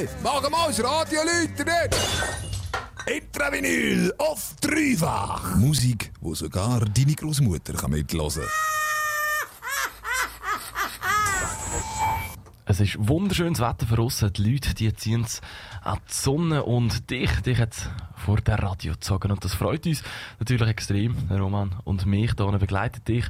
Hey, machen wir das Radio läuten Intravinyl auf dreifach. Musik, wo sogar deine Großmutter kann mitlosen Es ist wunderschönes Wetter für uns. Die Leute die ziehen es an die Sonne und dich, dich hat vor der Radio gezogen. Und das freut uns natürlich extrem. Roman und mich hier begleitet dich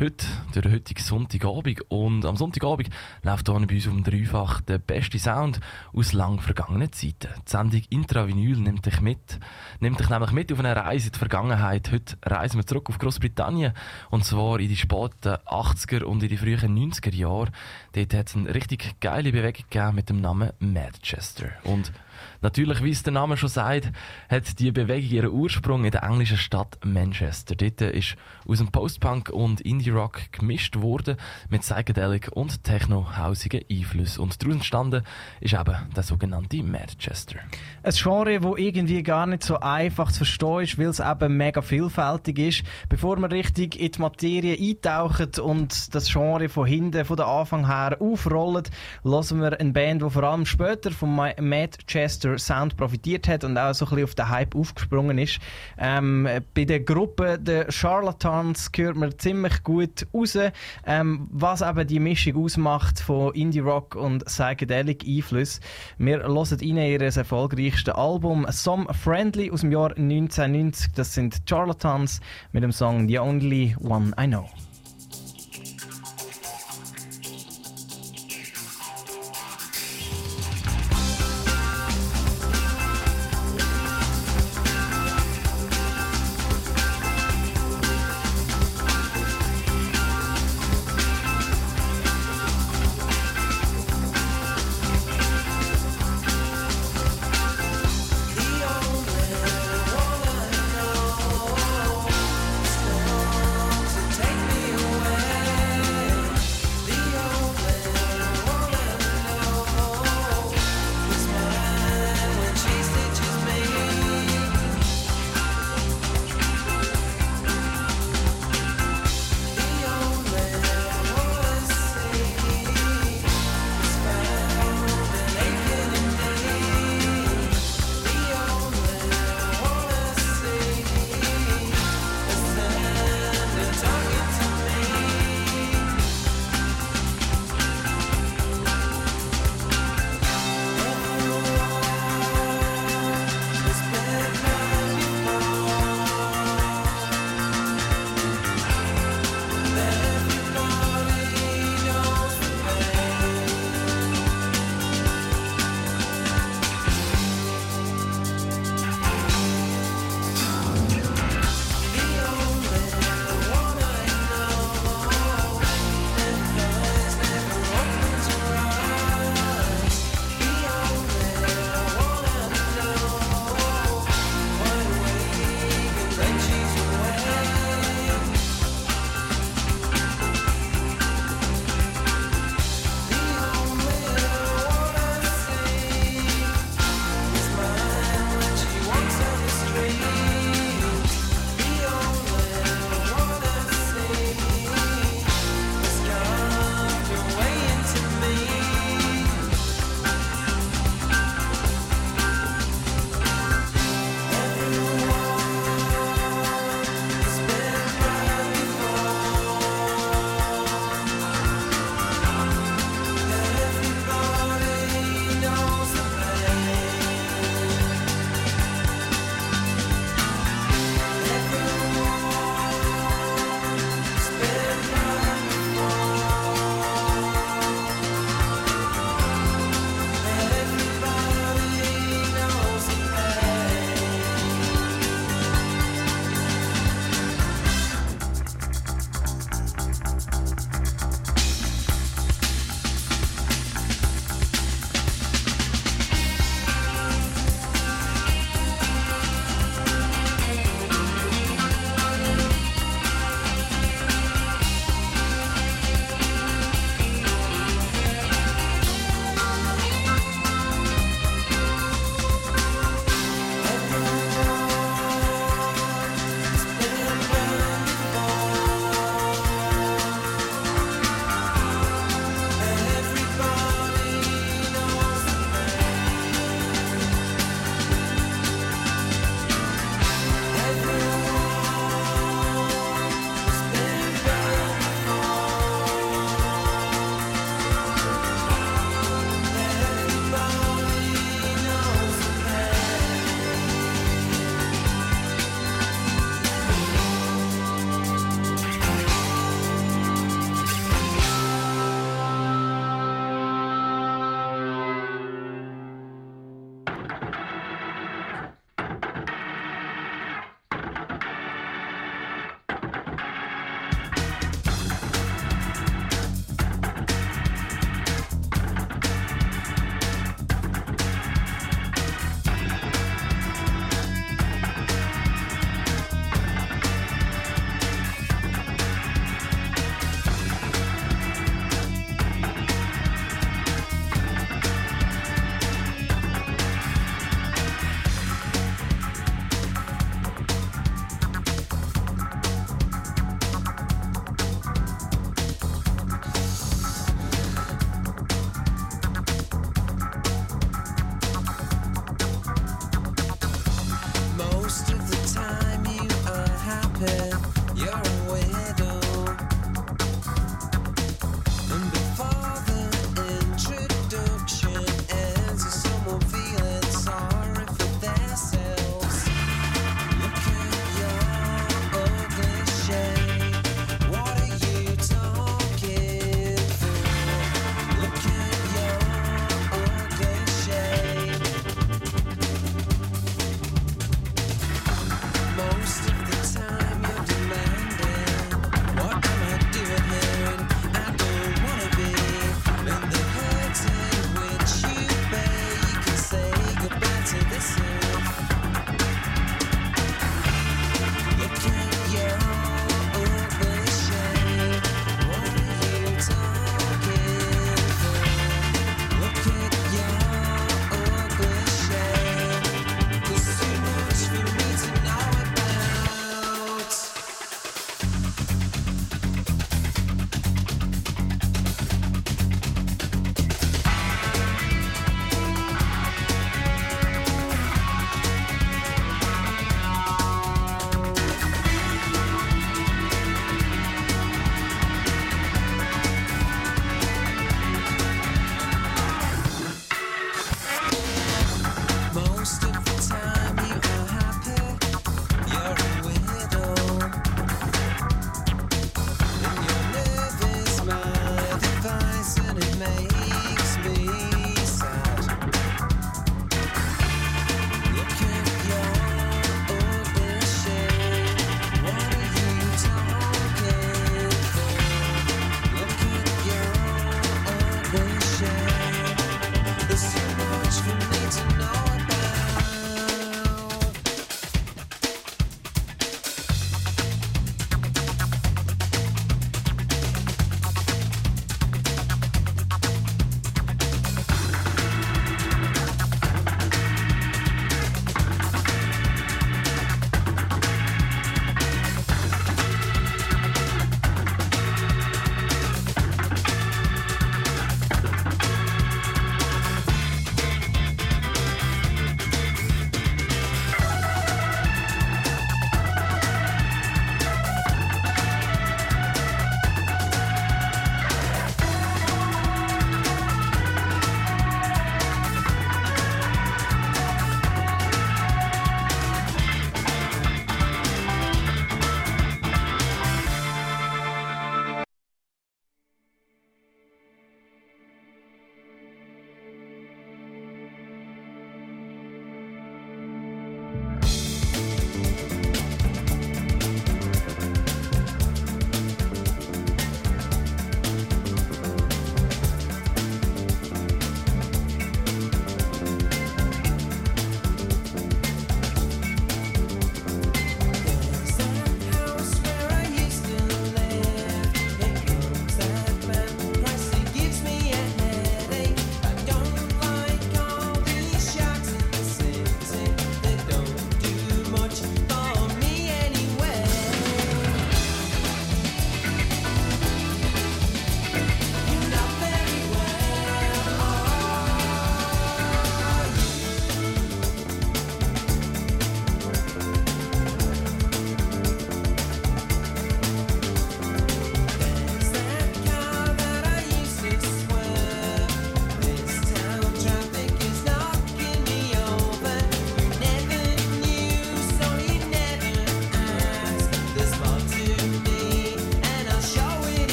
heute, durch den heutigen Sonntagabend. Und am Sonntagabend läuft hier bei uns um dreifach der beste Sound aus lang vergangenen Zeiten. Die Sendung Intravinyl nimmt dich mit, nimmt dich nämlich mit auf eine Reise in die Vergangenheit. Heute reisen wir zurück auf Großbritannien. Und zwar in die späten 80er und in die frühen 90er Jahre. Dort hat es eine richtig geile Bewegung gegeben mit dem Namen Manchester. Und Natürlich, wie es der Name schon sagt, hat die Bewegung ihren Ursprung in der englischen Stadt Manchester. Dort ist aus dem Post-Punk und Indie-Rock gemischt worden mit Psychedelic und Techno-hausigen Einflüssen. Und daraus entstanden ist eben der sogenannte Manchester. Ein Genre, das irgendwie gar nicht so einfach zu verstehen ist, weil es eben mega vielfältig ist. Bevor wir richtig in die Materie eintauchen und das Genre von hinten, von der Anfang her aufrollen, hören wir eine Band, die vor allem später vom Manchester Manchester Sound profitiert hat und auch so ein bisschen auf den Hype aufgesprungen ist. Ähm, bei der Gruppe der Charlatans hört man ziemlich gut raus, ähm, was eben die Mischung ausmacht von Indie Rock und Psychedelic Einfluss. Wir hören rein ihr erfolgreichstes Album Some Friendly aus dem Jahr 1990. Das sind Charlatans mit dem Song The Only One I Know.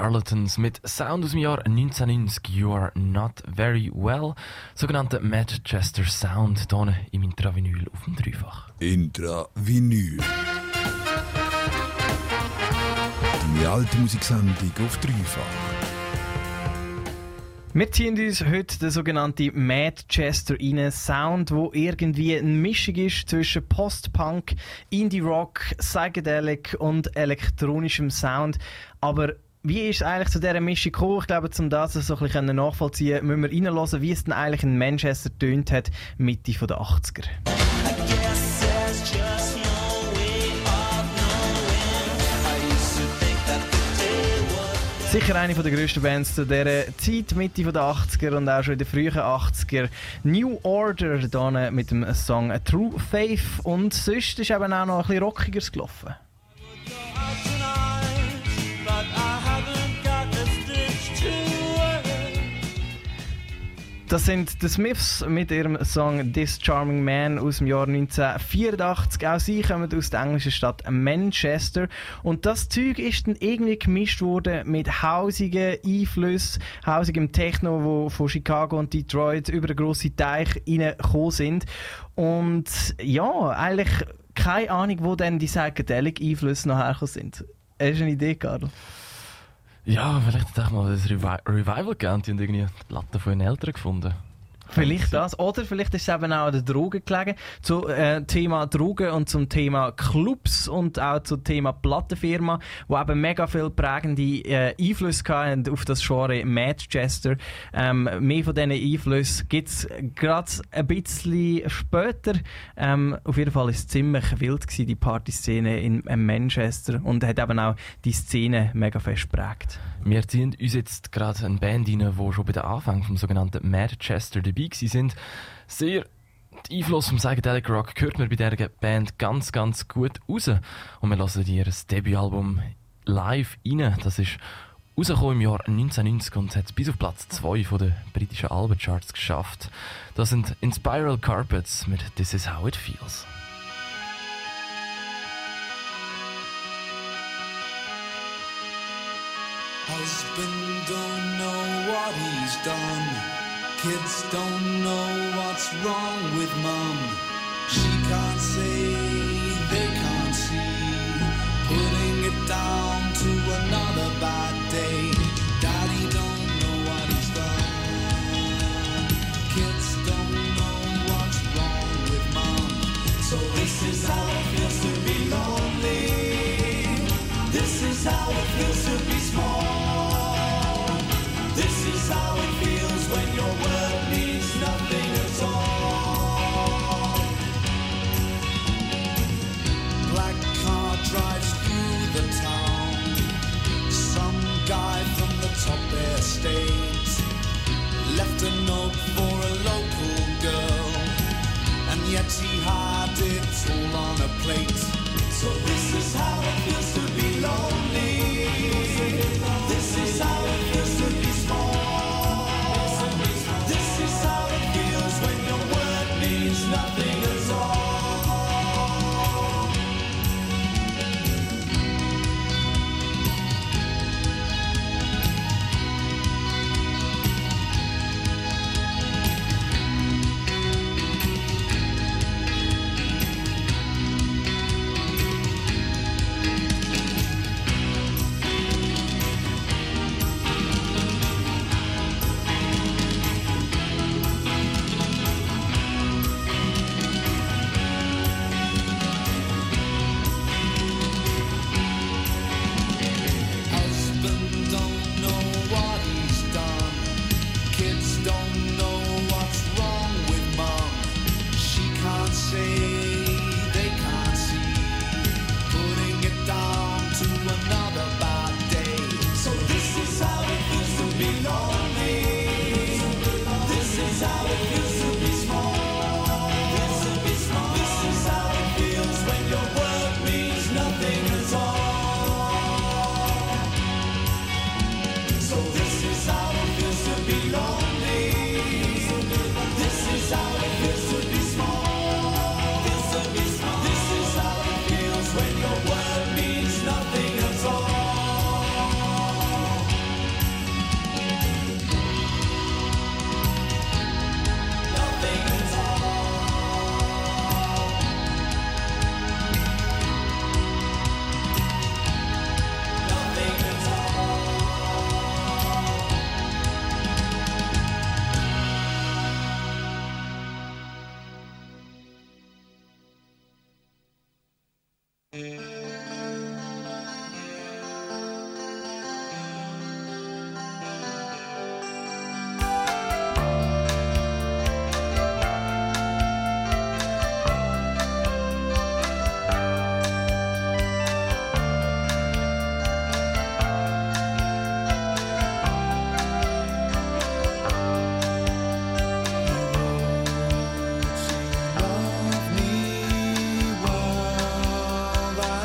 Charlatans mit Sound aus dem Jahr 1990, You Are Not Very Well, sogenannte Manchester Sound, hier im Intravinyl auf dem Dreifach. Intravinyl. Deine alte Musiksendung auf Dreifach. Wir ziehen uns heute den sogenannten Manchester rein. Sound, wo irgendwie eine Mischung ist zwischen Post-Punk, Indie-Rock, Psychedelic und elektronischem Sound. Aber wie ist es eigentlich zu dieser Mischung gekommen? Ich glaube, um das so ein bisschen nachvollziehen müssen wir reinhören, wie es denn eigentlich in Manchester tönt hat, Mitte der 80er. Sicher eine der grössten Bands zu dieser Zeit, Mitte der 80er und auch schon in den frühen 80er. New Order hier mit dem Song True Faith und sonst ist eben auch noch ein bisschen rockiger gelaufen. Das sind The Smiths mit ihrem Song This Charming Man aus dem Jahr 1984. Auch sie kommen aus der englischen Stadt Manchester. Und das Zeug ist dann irgendwie gemischt worden mit hausigen Einflüssen, hausigem Techno, wo von Chicago und Detroit über den grossen Teich reingekommen sind. Und ja, eigentlich keine Ahnung, wo dann die Psychedelic-Einflüsse noch hergekommen sind. Hast du eine Idee, Karl? Ja, vielleicht hätte ich mal ein Revi Revival gegeben und irgendwie die Platte von ihren Eltern gefunden. Vielleicht das. Oder vielleicht ist es eben auch an den Drogen gelegen. Zum äh, Thema Drogen und zum Thema Clubs und auch zum Thema Plattenfirma, wo eben mega viel prägende äh, Einflüsse hatten auf das Genre Manchester. Ähm, mehr von diesen Einflüssen gibt es gerade ein bisschen später. Ähm, auf jeden Fall war es ziemlich wild, gewesen, die Partyszene in, in Manchester und hat eben auch die Szene mega fest geprägt. Wir ziehen uns jetzt gerade eine Band rein, die schon bei den Anfängen vom sogenannten Manchester dabei sind. Sehr Einfluss vom Psychedelic Rock hört man bei dieser Band ganz, ganz gut raus. Und wir lassen ihr Debütalbum live rein. Das ist rausgekommen im Jahr 1990 und hat bis auf Platz 2 der britischen Albencharts geschafft. Das sind Inspiral Carpets mit This Is How It Feels. Husband don't know what he's done. Kids don't know what's wrong with mom. She can't say, they can't see. Putting it down to another bad day. Daddy don't know what he's done. Kids don't know what's wrong with mom. So this is how it feels to be lonely. This is how it feels to be small. On a plate. So this is how it feels to be lonely.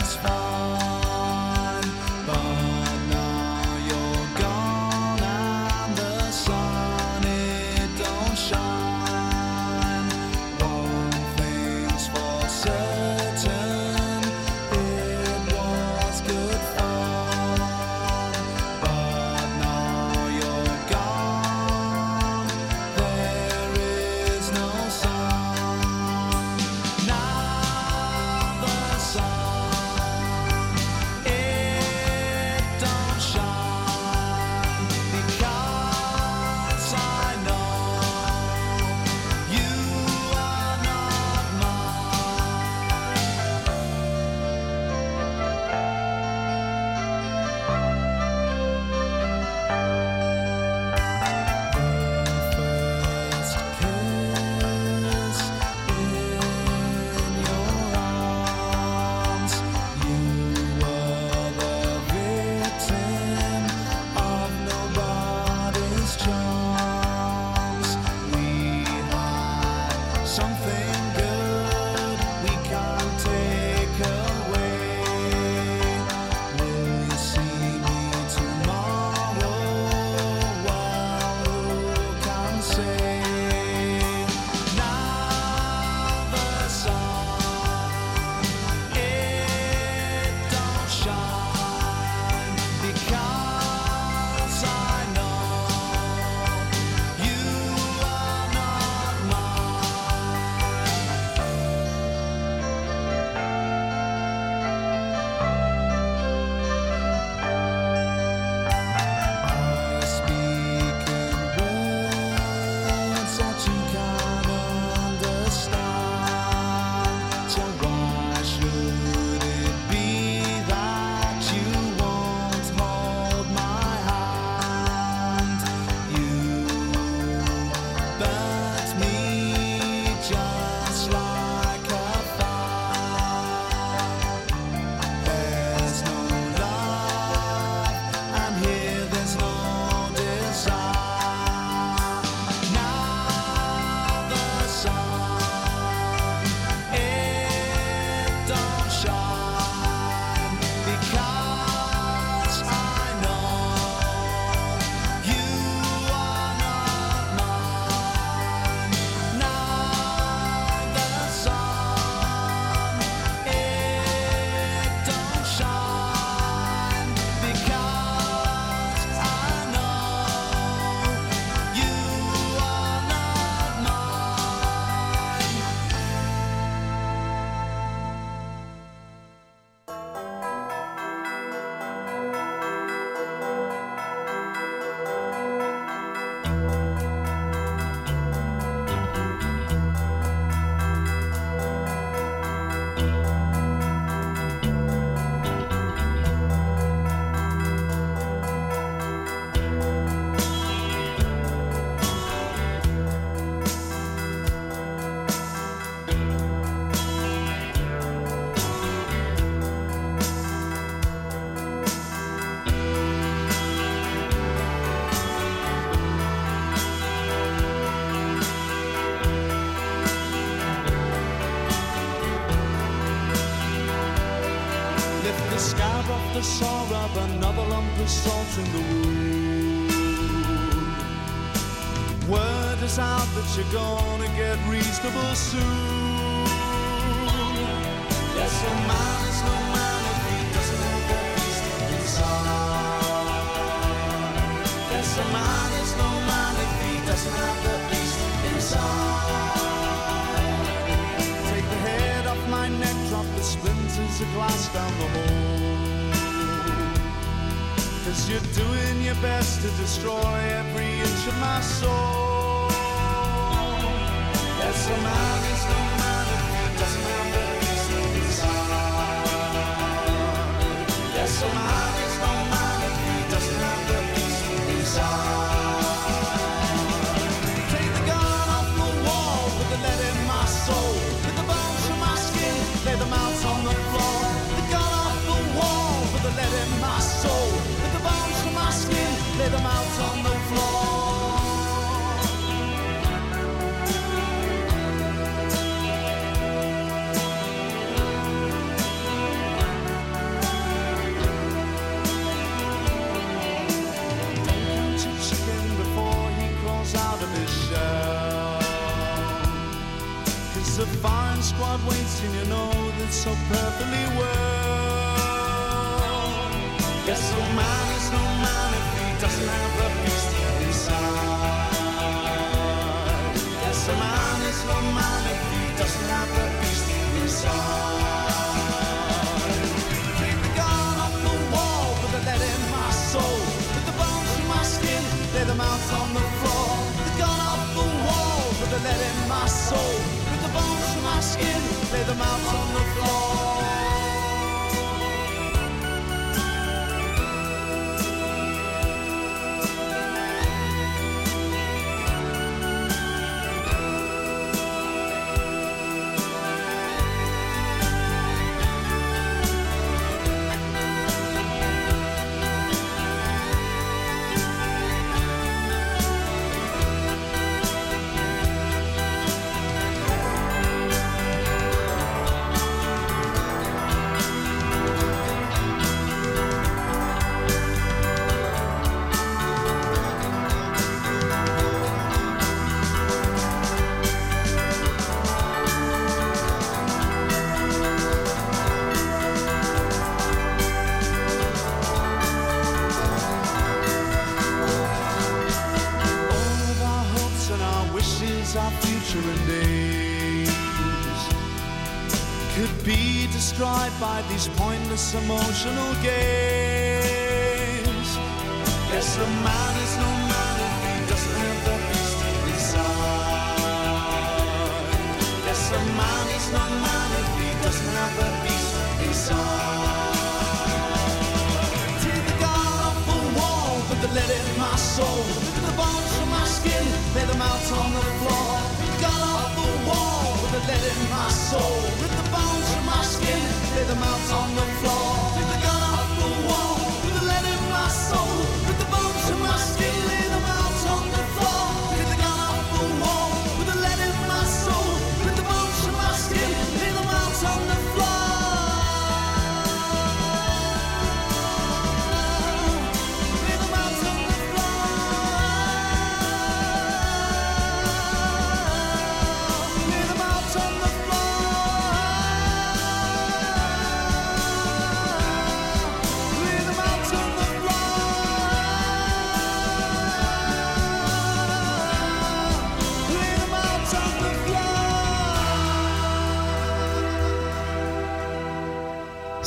satisfied. Saw rub another lump of salt in the wound. Word is out that you're gonna get reasonable soon. Yes, a man is no man if he doesn't have the beast inside. Yes, a man is no man if he doesn't have the beast inside. Take the head off my neck, the splinters of glass down the hole. Cause you're doing your best to destroy every inch of my soul. Yes, man if he doesn't have squad you know that so perfectly well. Yes, a man is no man if he doesn't have the beast inside. Yes, a man is no man if he doesn't have the beast inside. Take the gun off the wall, put the lead in my soul. Put the bones in my skin, lay them out on the floor. The gun off the wall, put the lead in my soul. Put the bones in my skin, lay them on the floor. emotional game.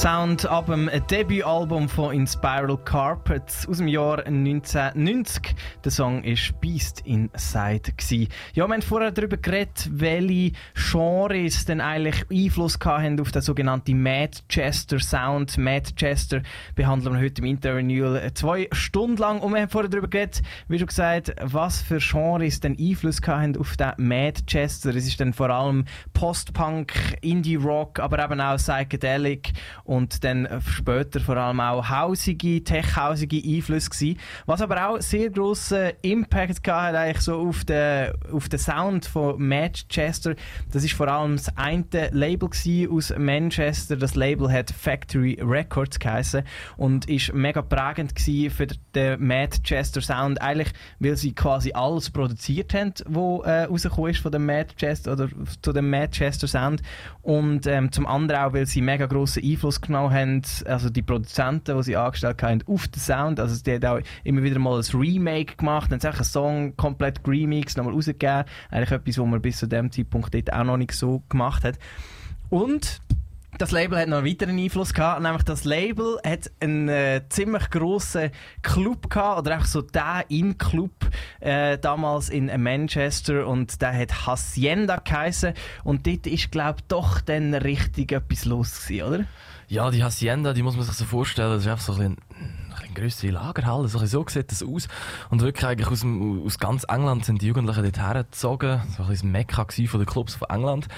Sound ab dem Debütalbum von Inspiral Carpets aus dem Jahr 1990. Der Song ist Beast Inside. Ja, wir haben vorher darüber geredet, welche Genres denn eigentlich Einfluss hatten auf den sogenannten Manchester Sound. Manchester behandeln wir heute im Interview zwei Stunden lang. Und wir haben vorher darüber geredet, wie schon gesagt, was für Genres denn Einfluss hatten auf den Manchester. Es ist dann vor allem Post-Punk, Indie-Rock, aber eben auch Psychedelic und dann später vor allem auch hausige, tech-hausige Einflüsse gewesen. Was aber auch sehr grossen Impact gehabt hat eigentlich so auf den, auf den Sound von Manchester. Das ist vor allem das eine Label aus Manchester. Das Label hat Factory Records geheißen und ist mega prägend für den Manchester Sound. Eigentlich, weil sie quasi alles produziert haben, was äh, rausgekommen ist von dem Manchester oder zu dem Manchester Sound. Und ähm, zum anderen auch, weil sie mega grossen Einfluss genommen haben, also die Produzenten, die sie angestellt haben, auf den Sound. Also die haben auch immer wieder mal ein Remake gemacht, dann einen Song komplett remix nochmal rausgegeben. Eigentlich etwas, was man bis zu dem Zeitpunkt dort auch noch nicht so gemacht hat. Und das Label hat noch einen weiteren Einfluss gehabt, nämlich das Label hat einen äh, ziemlich grossen Club gehabt, oder einfach so der In-Club äh, damals in Manchester und der hat Hacienda geheißen und dort ist glaube ich doch dann richtig etwas los gewesen, oder? Ja, die Hacienda, die muss man sich so vorstellen, das ist einfach so ein eine grössere Lagerhalle, so, so sieht das aus. Und wirklich eigentlich aus, aus ganz England sind die Jugendlichen dort hergezogen, so ein bisschen Mekka von den Clubs von England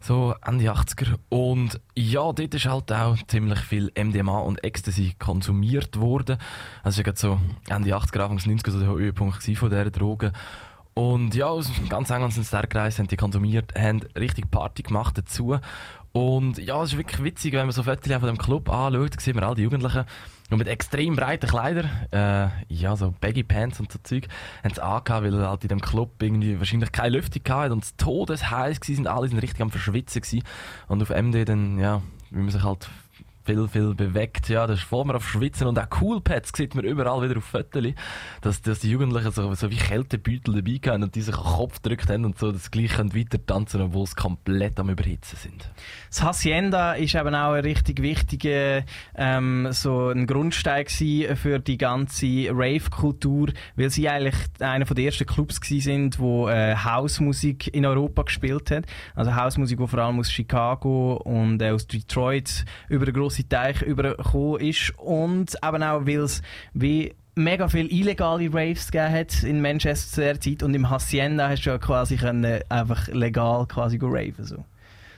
so Ende 80er. Und ja, dort ist halt auch ziemlich viel MDMA und Ecstasy konsumiert worden. Also war so Ende 80er, Anfang 90er so der Höhepunkt von dieser Drogen. Und ja, aus ganz England sind sie da gereist, haben die konsumiert, haben richtig Party gemacht dazu. Und ja, es ist wirklich witzig, wenn man so Fotos von dem Club anschaut, sieht man all die Jugendlichen und mit extrem breiten Kleidern, äh, ja, so Baggy Pants und so Zeug, haben sie angehabt, weil halt in dem Club irgendwie wahrscheinlich keine Lüftung hatten und es todesheiß waren, alle sind richtig am Verschwitzen gewesen. Und auf MD dann, ja, wie man sich halt viel, viel bewegt. Ja, das ist voll mal auf Schwitzen und auch Coolpads sieht man überall wieder auf Fotos, dass, dass die Jugendlichen so, so wie Kältebeutel dabei haben und die sich Kopf gedrückt haben und so das gleich weiter tanzen, obwohl sie komplett am Überhitzen sind. Das Hacienda ist eben auch ein richtig wichtiger ähm, so ein Grundstein für die ganze Rave-Kultur, weil sie eigentlich einer der ersten Clubs sind, wo äh, Hausmusik in Europa gespielt hat. Also Hausmusik, die vor allem aus Chicago und äh, aus Detroit über eine grosse Teich übergekommen ist und eben auch, weil es wie mega viele illegale Raves gegeben hat in Manchester zu der Zeit und im Hacienda hast du ja quasi können einfach legal quasi raven so.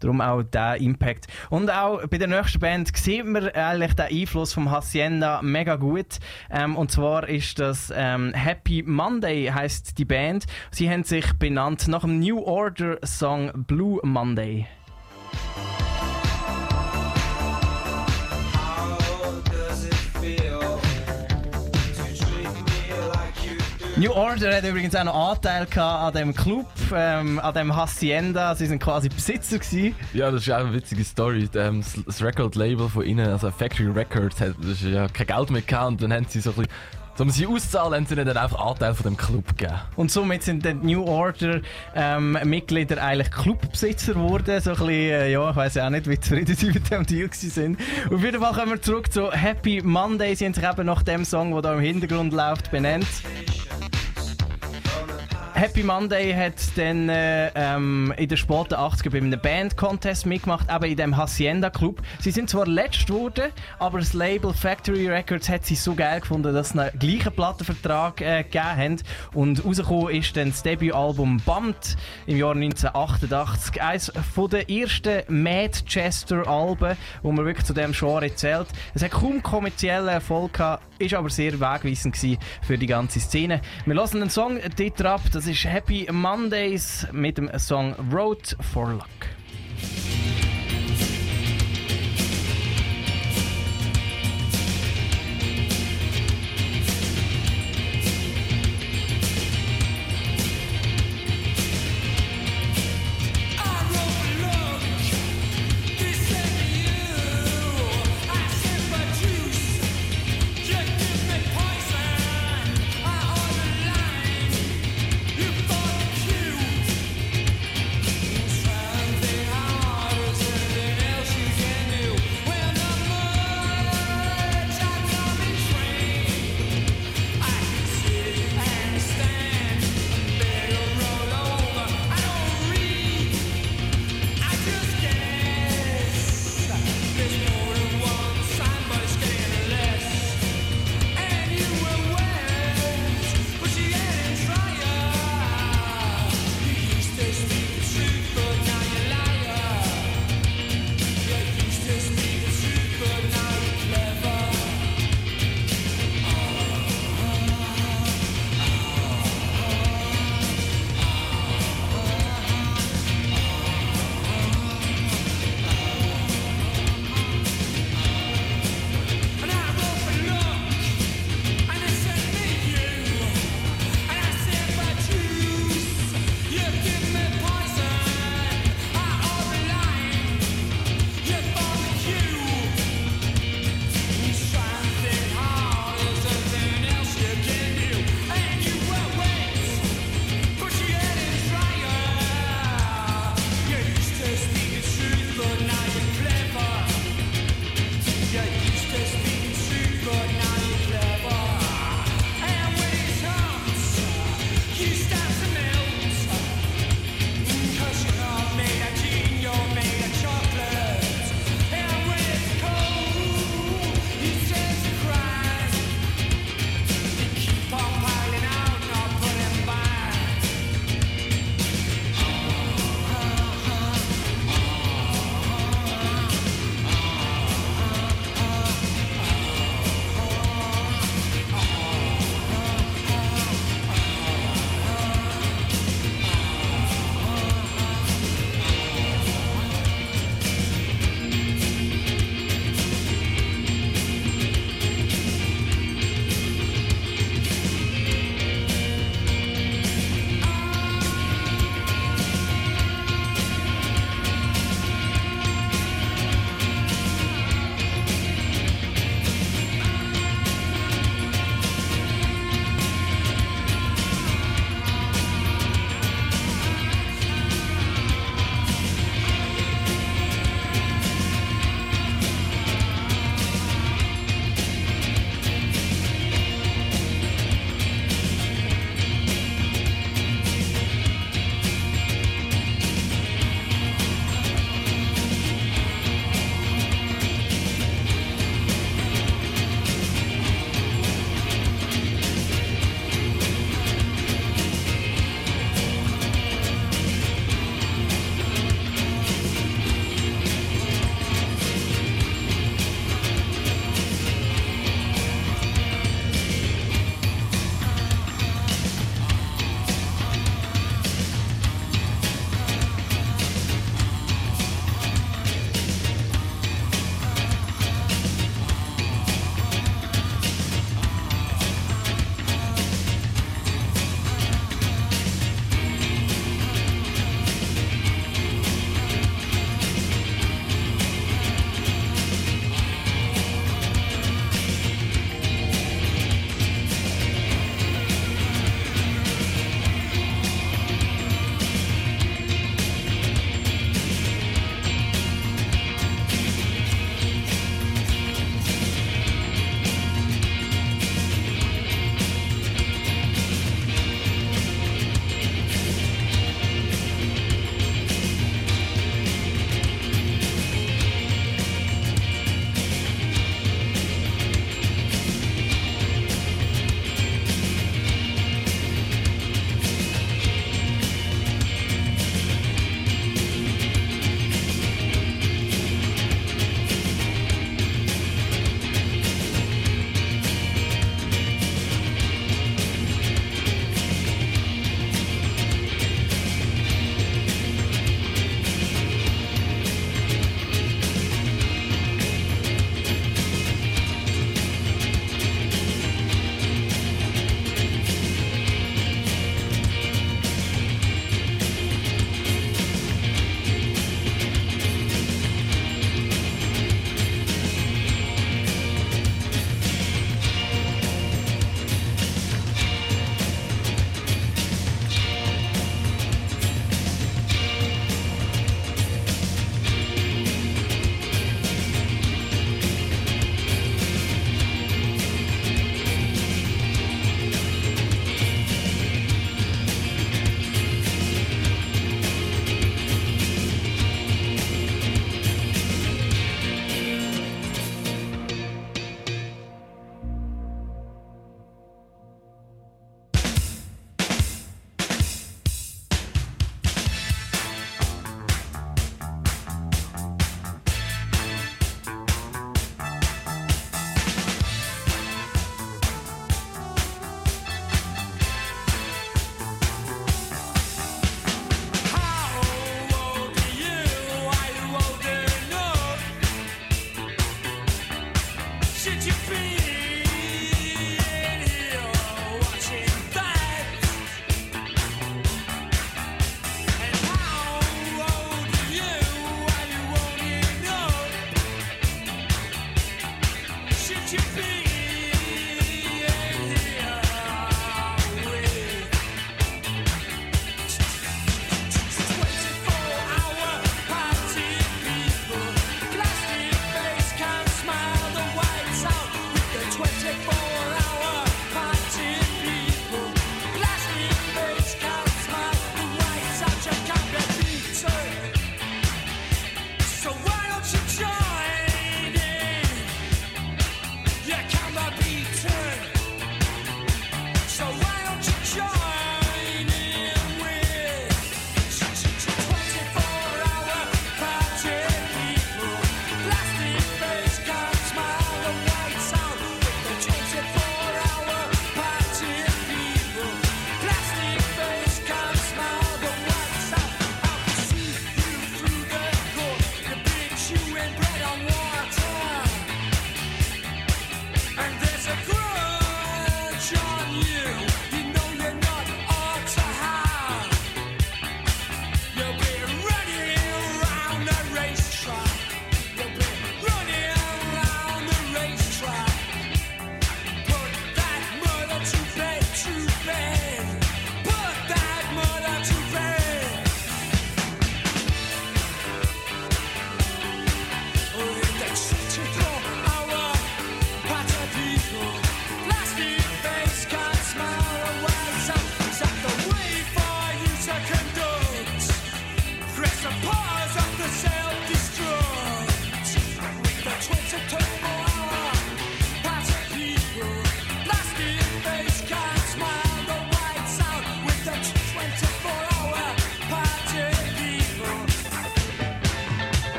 Darum auch der Impact. Und auch bei der nächsten Band sieht man eigentlich den Einfluss vom Hacienda mega gut. Ähm, und zwar ist das ähm, Happy Monday heißt die Band. Sie haben sich benannt nach dem New Order Song Blue Monday. New Order hat übrigens auch noch Anteil an dem Club, ähm, an dem Hacienda. Sie sind quasi Besitzer gewesen. Ja, das ist auch eine witzige Story. Ähm, das Record-Label von ihnen, also Factory Records, hat ja kein Geld mehr gehabt und dann haben sie so ein bisschen um sie auszahlen, haben sie dann einfach Anteil von dem Club gegeben. Und somit sind die New Order ähm, Mitglieder eigentlich Clubbesitzer geworden. So ein bisschen, äh, ja, ich weiß auch nicht, wie zufrieden sie mit dem Deal sind. Auf jeden Fall kommen wir zurück zu Happy Monday. Sie haben sich eben nach dem Song, der da im Hintergrund läuft, benannt. Happy Monday hat dann äh, ähm, in den späten 80er bei einem Band-Contest mitgemacht, eben in dem Hacienda Club. Sie sind zwar letzt geworden, aber das Label Factory Records hat sie so geil gefunden, dass sie einen gleichen Plattenvertrag äh, gegeben haben. Und rausgekommen ist dann das Debütalbum Bummed im Jahr 1988. Eines den ersten Manchester-Alben, wo man wirklich zu dem Genre zählt. Es hat kaum kommerziellen Erfolg gehabt, ist aber sehr wegweisend für die ganze Szene. Wir lassen den Song dort ab, das ist Happy Mondays mit dem Song Road for Luck.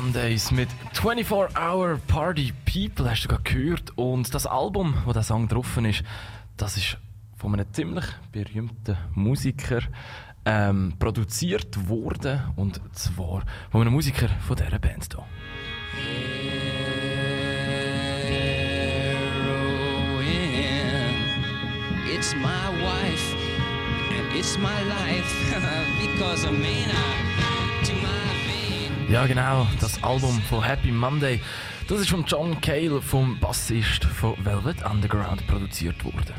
Mondays mit 24 Hour Party People hast du gerade gehört. Und das Album, wo der Song drauf ist, das ist von einem ziemlich berühmten Musiker ähm, produziert worden. Und zwar von einem Musiker von dieser Band hier. Heroin. It's my wife and it's my life because to my vein. Ja, genau, das Album von Happy Monday. Das ist von John Cale, vom Bassist von Velvet Underground, produziert worden.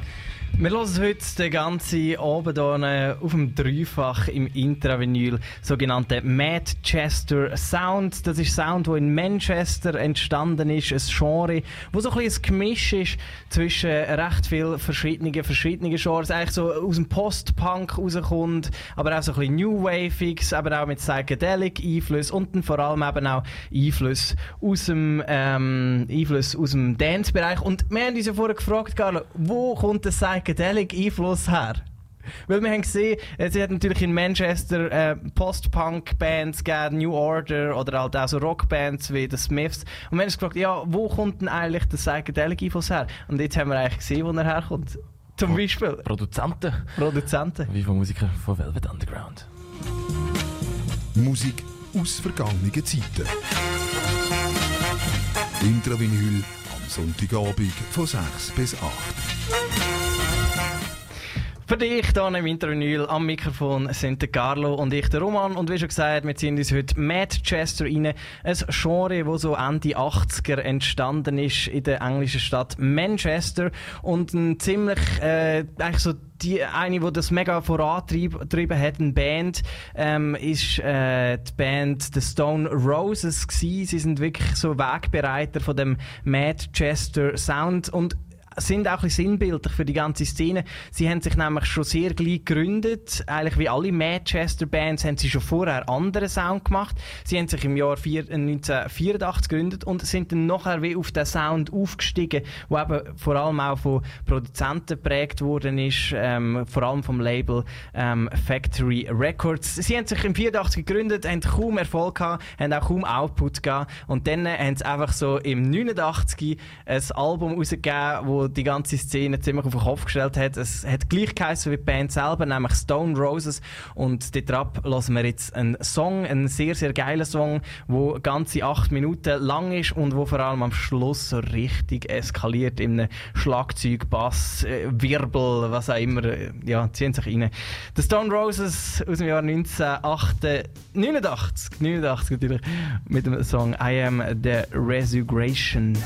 Wir hören heute den ganzen Abend hier auf dem Dreifach im Intravinyl sogenannten Manchester Sound. Das ist Sound, der in Manchester entstanden ist, ein Genre, wo so ein bisschen ein Gemisch ist zwischen recht vielen verschiedenen, verschiedenen Genres, eigentlich so aus dem Post-Punk rauskommt, aber auch so ein bisschen New Waviges, aber auch mit Psychedelic Einfluss und dann vor allem eben auch Einfluss aus dem, ähm, Einfluss aus dem Dance-Bereich. Und wir haben uns ja vorher gefragt, Carlo, wo kommt der Psychedelic Einfluss her? Weil wir haben gesehen, es hat natürlich in Manchester äh, Post-Punk-Bands gegeben, New Order oder halt auch so Rockbands wie The Smiths. Und wir haben uns gefragt, ja, wo kommt denn eigentlich der Psychedelic Einfluss her? Und jetzt haben wir eigentlich gesehen, wo er herkommt. Zum Beispiel Produzenten, Produzenten. wie von Musikern von Velvet Underground. Musik aus vergangenen Zeiten. Intravinyl am Sonntagabend von 6 bis 8. Für dich hier im Intervinyl am Mikrofon sind der Carlo und ich, der Roman. Und wie schon gesagt, wir ziehen uns heute Manchester rein. Ein Genre, das so Ende 80er entstanden ist in der englischen Stadt Manchester. Und ein ziemlich, äh, eigentlich so die, eine, die das mega vorantrieben hat, eine Band, ähm, ist äh, die Band The Stone Roses gewesen. Sie sind wirklich so Wegbereiter von dem Manchester Sound und sind auch ein sinnbildlich für die ganze Szene. Sie haben sich nämlich schon sehr gleich gegründet. Eigentlich wie alle Manchester-Bands haben sie schon vorher anderen Sound gemacht. Sie haben sich im Jahr vier, äh, 1984 gegründet und sind dann nachher wie auf den Sound aufgestiegen, der eben vor allem auch von Produzenten geprägt worden ist, ähm, vor allem vom Label ähm, Factory Records. Sie haben sich im 84 gegründet, haben kaum Erfolg gehabt, haben auch kaum Output gehabt und dann haben sie einfach so im 89 ein Album rausgegeben, wo die ganze Szene ziemlich auf den Kopf gestellt hat. Es hat gleich geheißen wie die Band selber, nämlich Stone Roses. Und dort ab lassen wir jetzt einen Song, einen sehr, sehr geilen Song, der ganze acht Minuten lang ist und wo vor allem am Schluss so richtig eskaliert in einem Schlagzeug, Bass, äh, Wirbel, was auch immer. Ja, ziehen sich rein. The Stone Roses aus dem Jahr 1989, 89 natürlich, mit dem Song I Am the Resurrection.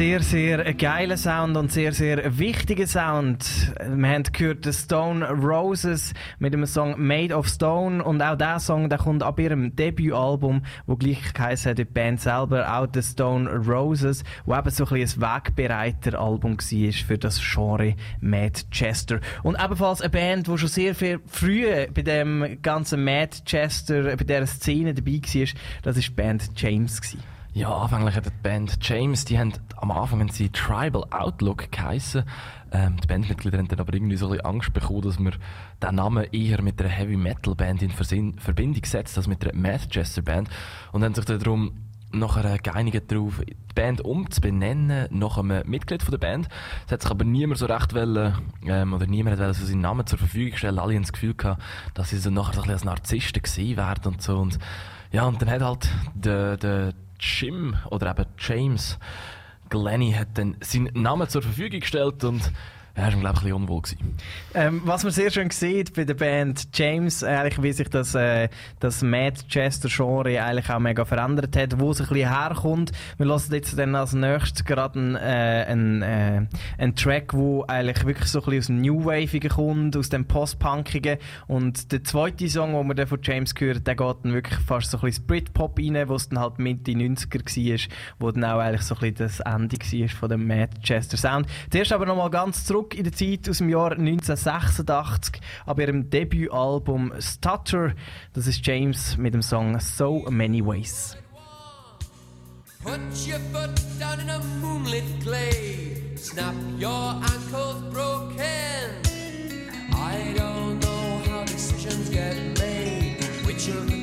Sehr, sehr geiler Sound und sehr, sehr wichtiger Sound. Wir haben gehört The Stone Roses mit dem Song Made of Stone und auch der Song, der kommt ab ihrem Debütalbum, wo gleich geheißen hat, die Band selber, auch The Stone Roses, wo eben so ein bisschen ein Wegbereiter-Album war für das Genre Manchester. Und ebenfalls eine Band, die schon sehr viel früher bei dem ganzen Manchester, bei dieser Szene dabei war, das war die Band James. Gewesen. Ja, anfänglich hat die Band James, die haben am Anfang haben sie Tribal Outlook geheissen. Ähm, die Bandmitglieder haben dann aber irgendwie so ein bisschen Angst bekommen, dass man den Namen eher mit einer Heavy Metal Band in Versin Verbindung setzt, als mit einer Manchester Band. Und haben sich dann darum nachher geeinigt darauf, die Band umzubenennen nach einem Mitglied von der Band. Es hat sich aber niemand so recht wollen, ähm, oder niemand hat so seinen Namen zur Verfügung stellen. Alle haben das Gefühl gehabt, dass sie so nachher so ein bisschen als Narzissten gesehen werden und so. Und ja, und dann hat halt der, der Jim oder eben James Glenny hat dann seinen Namen zur Verfügung gestellt und er war, glaube ich, ein unwohl. Ähm, was man sehr schön sieht bei der Band James, eigentlich wie sich das, äh, das Mad Chester Genre eigentlich auch mega verändert hat, wo es ein bisschen herkommt. Wir lassen jetzt dann als nächstes gerade einen, äh, einen, äh, Track, wo eigentlich wirklich so ein bisschen aus dem New Waveigen kommt, aus dem Post-Punkigen. Und der zweite Song, den wir dann von James gehört, der geht dann wirklich fast so ein bisschen Britpop rein, wo es dann halt Mitte 90er war, wo dann auch eigentlich so ein bisschen das Ende war von dem Mad Chester Sound. Zuerst aber nochmal ganz zurück in der Zeit aus dem Jahr 1986, ab ihrem Debütalbum Stutter. Das ist James mit dem Song So Many Ways. Put your foot down in a moonlit glade. Snap your ankles broken. I don't know how decisions get made. Which of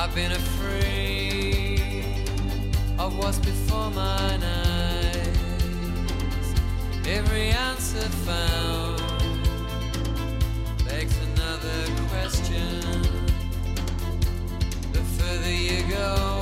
I've been afraid of what's before mine eyes. Every answer found begs another question. The further you go.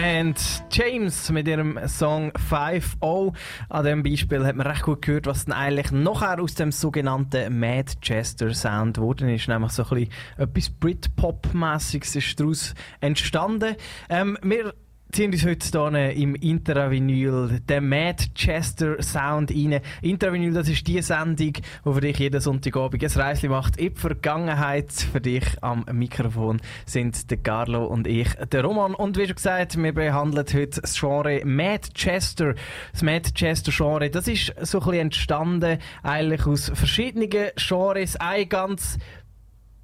Band James mit ihrem Song 5-0. An diesem Beispiel hat man recht gut gehört, was dann eigentlich nachher aus dem sogenannten Madchester Sound geworden ist. Nämlich so ein bisschen etwas Britpop-mässiges ist daraus entstanden. Ähm, wir ziehen uns heute hier im Intravinyl den Manchester Sound rein. Intravinyl, das ist die Sendung, die für dich jeden Sonntagabend ein Reisli macht in die Vergangenheit. Für dich am Mikrofon sind der Carlo und ich, der Roman. Und wie schon gesagt, wir behandeln heute das Genre Manchester. Das Manchester-Genre, das ist so ein bisschen entstanden eigentlich aus verschiedenen Genres. Ein ganz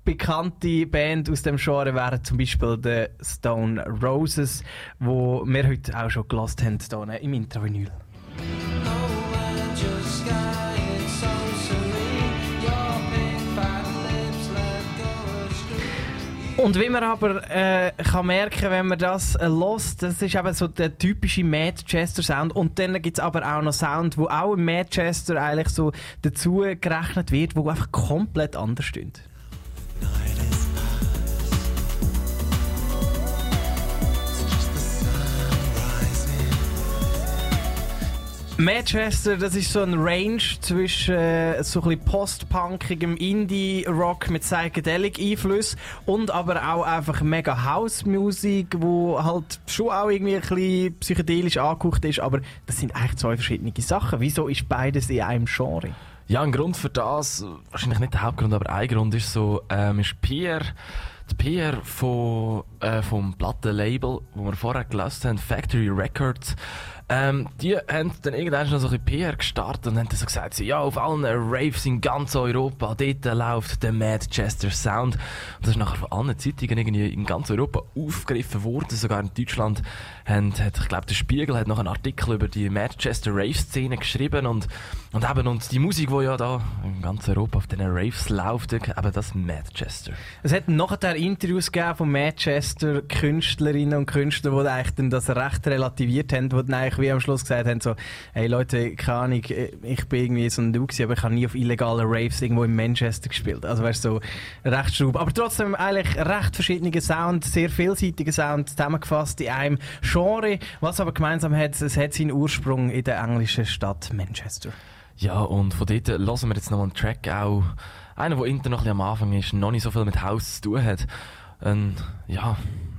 bekannte Band aus dem Genre wären zum Beispiel die Stone Roses, wo wir heute auch schon gelost haben hier im Intravinyl. Und wie man aber äh, kann merken, wenn man das äh, das ist eben so der typische Manchester Sound. Und dann gibt es aber auch noch Sound, wo auch im Manchester eigentlich so dazu gerechnet wird, wo einfach komplett anders stimmt. Manchester, das ist so ein Range zwischen äh, so ein bisschen postpunkigem Indie-Rock mit Psychedelic-Einfluss und aber auch einfach mega House-Musik, wo halt schon auch irgendwie ein bisschen psychedelisch angehaucht ist, aber das sind eigentlich zwei verschiedene Sachen. Wieso ist beides in einem Genre? Ja, ein Grund für das, wahrscheinlich nicht der Hauptgrund, aber ein Grund ist so, ähm, ist Pierre, der Pierre von, äh, vom Plattenlabel, wo wir vorher gelesen haben, Factory Records, ähm, die haben dann irgendwann noch so ein PR gestartet und haben dann so gesagt, so, ja, auf allen Raves in ganz Europa, dort läuft der Manchester Sound. Und das ist nachher von allen Zeitungen irgendwie in ganz Europa aufgegriffen worden, sogar in Deutschland haben, hat, ich glaube, der Spiegel hat noch einen Artikel über die Manchester Rave-Szene geschrieben und, und eben, und die Musik, die ja da in ganz Europa auf den Raves läuft, eben das Manchester. Es hat nachher Interviews gegeben von Manchester Künstlerinnen und Künstlern, die eigentlich dann das recht relativiert haben, die dann eigentlich wie am Schluss gesagt haben, so, hey Leute, keine Ahnung, ich bin irgendwie so ein gewesen, aber ich habe nie auf illegalen Raves irgendwo in Manchester gespielt. Also weißt du, so recht schraub. Aber trotzdem eigentlich recht verschiedene Sound, sehr vielseitige Sound zusammengefasst in einem Genre. Was aber gemeinsam hat, es hat seinen Ursprung in der englischen Stadt Manchester. Ja, und von dort hören wir jetzt noch einen Track auch. Einer, der Inter noch ein bisschen am Anfang ist, noch nicht so viel mit Haus zu tun hat. Ein, ja,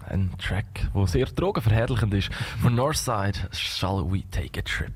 ein Track, der sehr drogenverherrlichend ist. Von Northside, Shall We Take a Trip?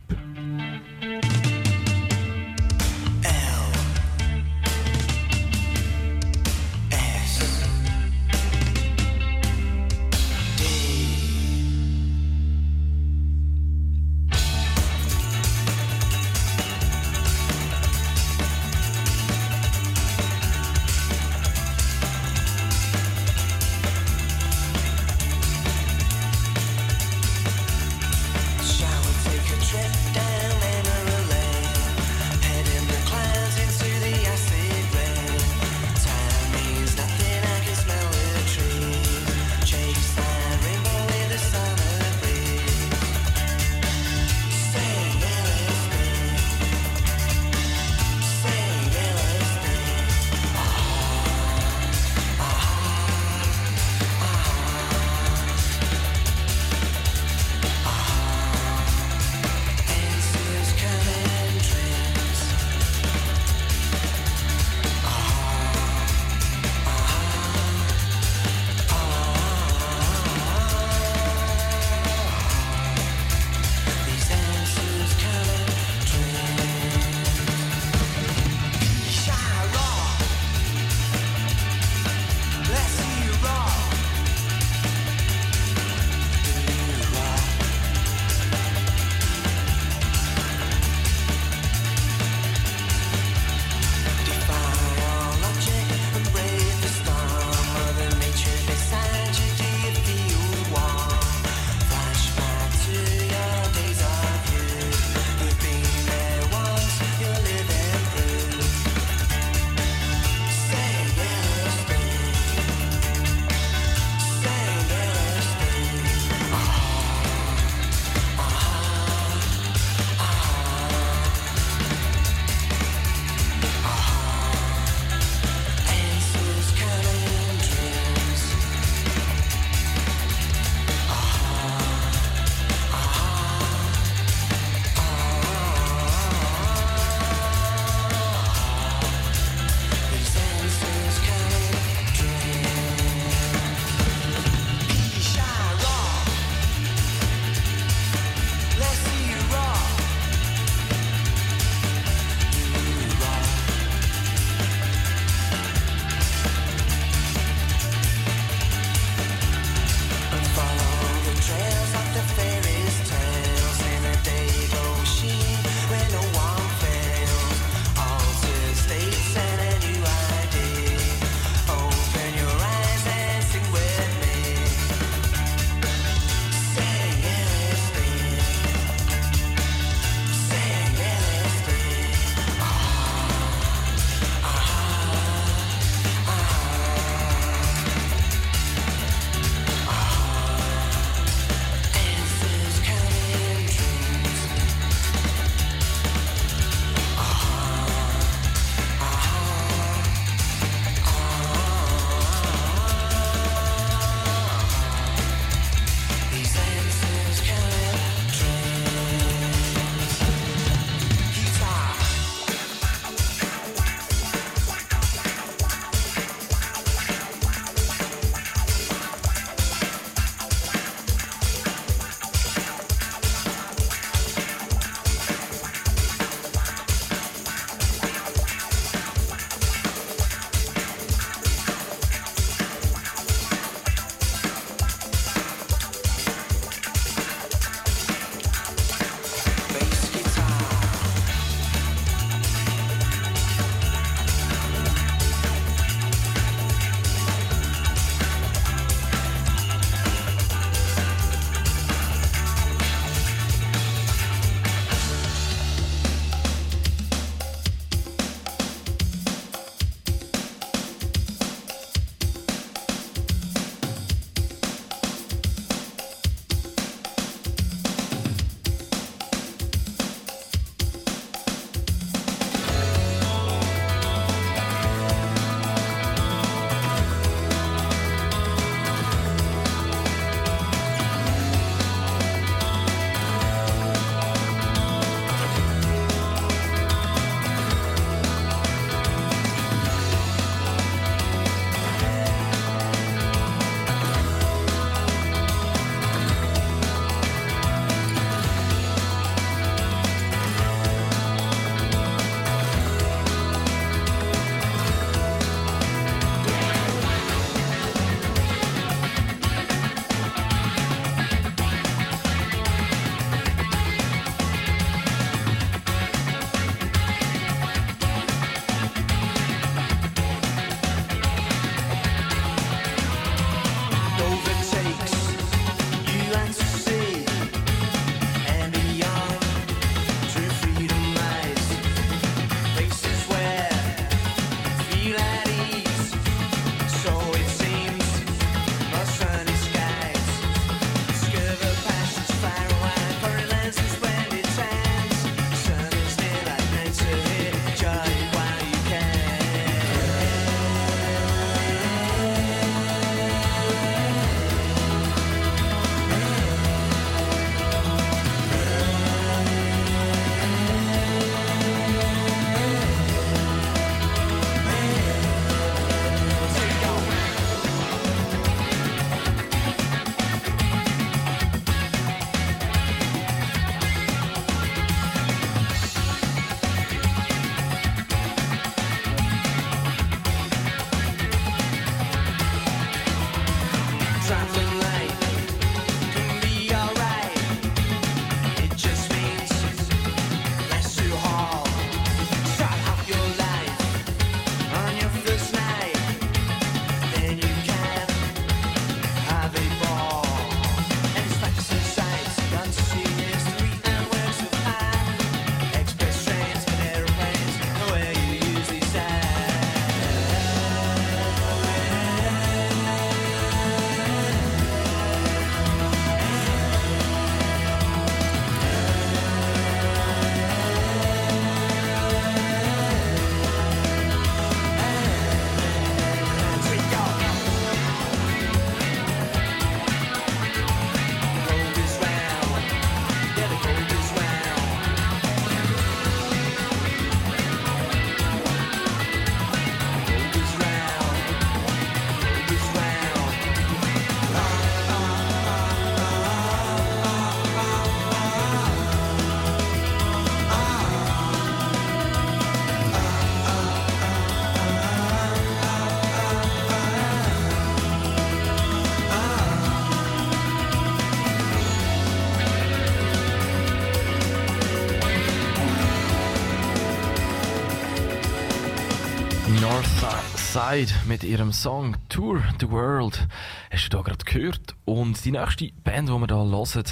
Side mit ihrem Song Tour the World. Hast du da gerade gehört? Und die nächste Band, die wir hier hören,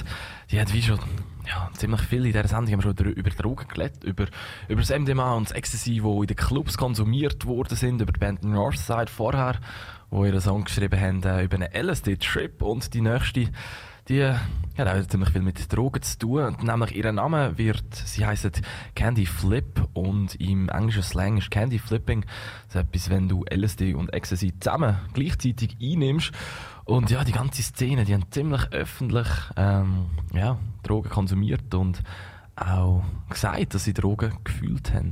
die hat wie schon ja, ziemlich viel in dieser Sendung haben wir schon über Drogen geredet, über, über das MDMA und das Ecstasy, die in den Clubs konsumiert worden sind, über die Band Northside vorher, wo ihren Song geschrieben haben, äh, über einen LSD-Trip und die nächste, die äh, hat auch ziemlich viel mit Drogen zu tun. Nämlich ihr Name wird, sie heisst Candy Flip und im englischen Slang ist Candy Flipping so etwas, wenn du LSD und Ecstasy zusammen gleichzeitig einnimmst. Und ja, die ganze Szene, die haben ziemlich öffentlich ähm, ja, Drogen konsumiert und auch gesagt, dass sie Drogen gefühlt haben.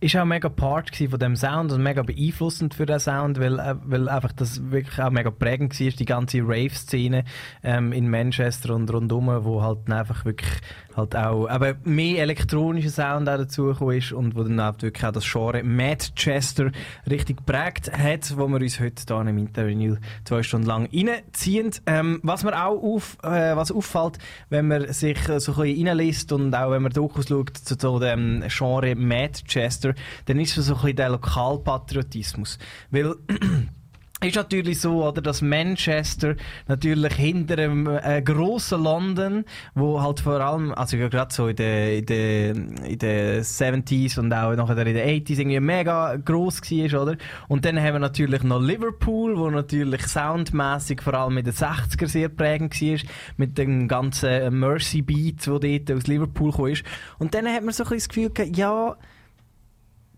ist auch mega Part von dem Sound und mega beeinflussend für den Sound, weil, äh, weil einfach das wirklich auch mega prägend war, die ganze Rave-Szene ähm, in Manchester und rundum, wo halt einfach wirklich halt auch eben mehr elektronischer Sound auch dazugekommen ist und wo dann auch wirklich auch das Genre Manchester richtig geprägt hat, wo wir uns heute hier im Interview zwei Stunden lang reinziehen. Ähm, was mir auch auf, äh, was auffällt, wenn man sich so ein bisschen reinliest und auch wenn man Dokus schaut zu dem Genre Manchester, dann ist es so ein bisschen der Lokalpatriotismus. Weil ist natürlich so, oder, dass Manchester natürlich hinter einem äh, grossen London, wo halt vor allem, also ja, gerade so in den in den in den 70s und auch nachher in den 80s irgendwie mega gross war, oder? Und dann haben wir natürlich noch Liverpool, wo natürlich soundmäßig vor allem in den 60er sehr prägend war, mit dem ganzen Mercy Beat, wo dort aus Liverpool kam. Und dann hat man so ein bisschen das Gefühl gehabt, ja,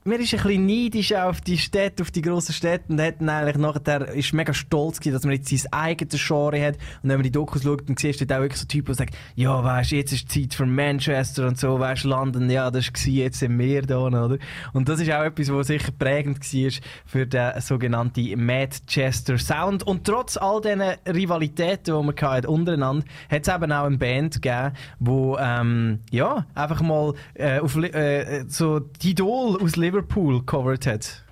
mir ist ein bisschen neidisch auf die Städte, auf die grossen Städte und hat dann eigentlich nachher, ist mega stolz gewesen, dass man jetzt sein eigenes Genre hat und wenn man die Dokus schaut, dann siehst du dort auch wirklich so Typen, die sagen, ja weisst, jetzt ist die Zeit für Manchester und so, weisst, London, ja, das war jetzt sind wir da, oder? Und das ist auch etwas, was sicher prägend war für den sogenannten Manchester Sound und trotz all diesen Rivalitäten, die man hatten untereinander, hat es eben auch eine Band gegeben, wo, ähm, ja, einfach mal äh, auf, äh, so die Idol aus Liverpool covered hat.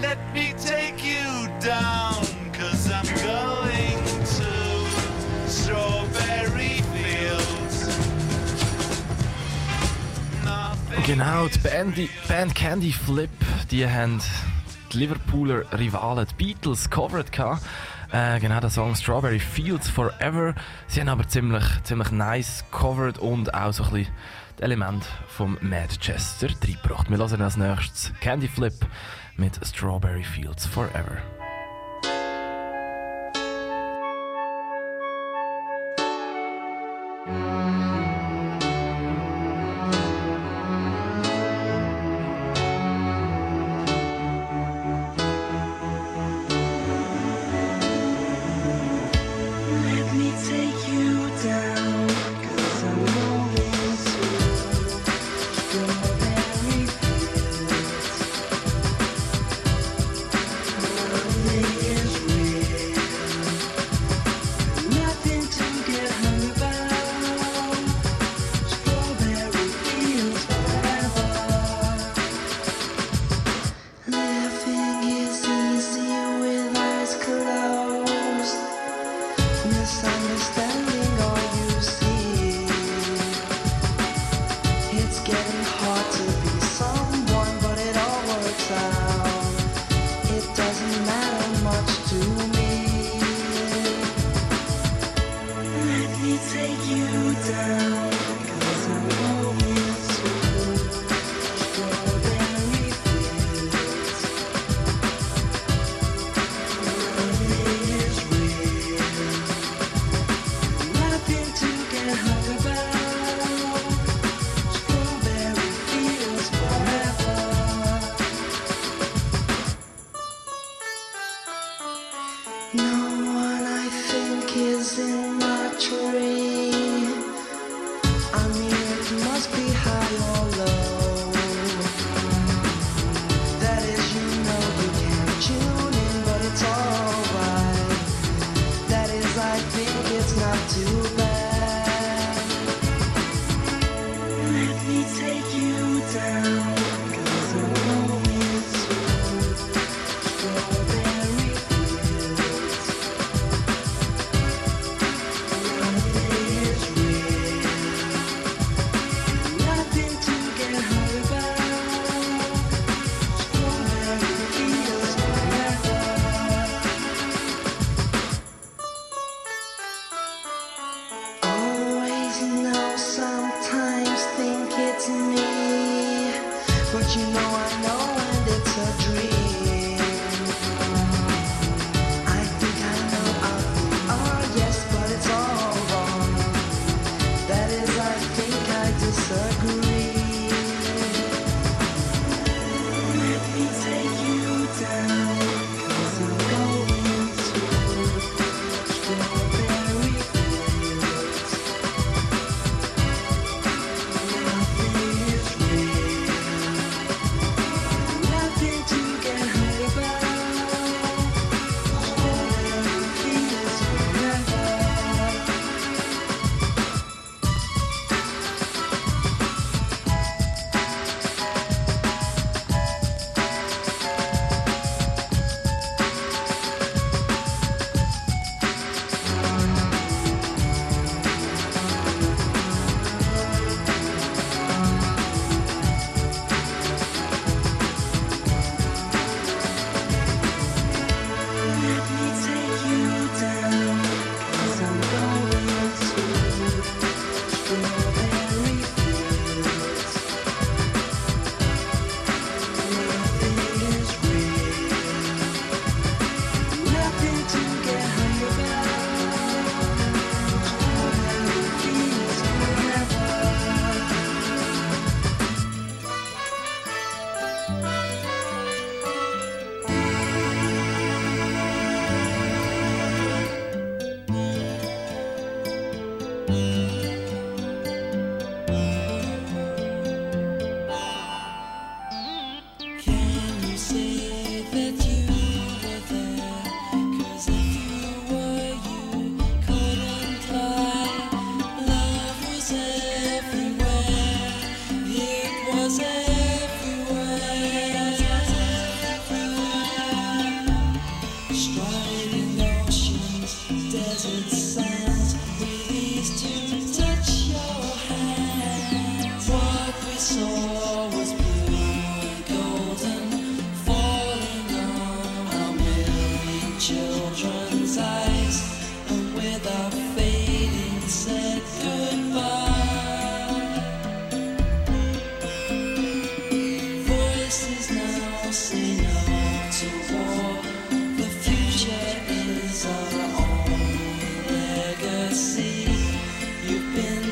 Let me take you down, cause I'm going to Strawberry Fields. Nothing Genau, die Band, die Band Candy Flip, die haben die Liverpooler Rivalen, die Beatles, covered gehabt. Äh, genau, der Song Strawberry Fields Forever. Sie haben aber ziemlich, ziemlich nice covered und auch so ein bisschen Element vom Manchester reingebracht. Wir hören als nächstes Candy Flip mit Strawberry Fields Forever.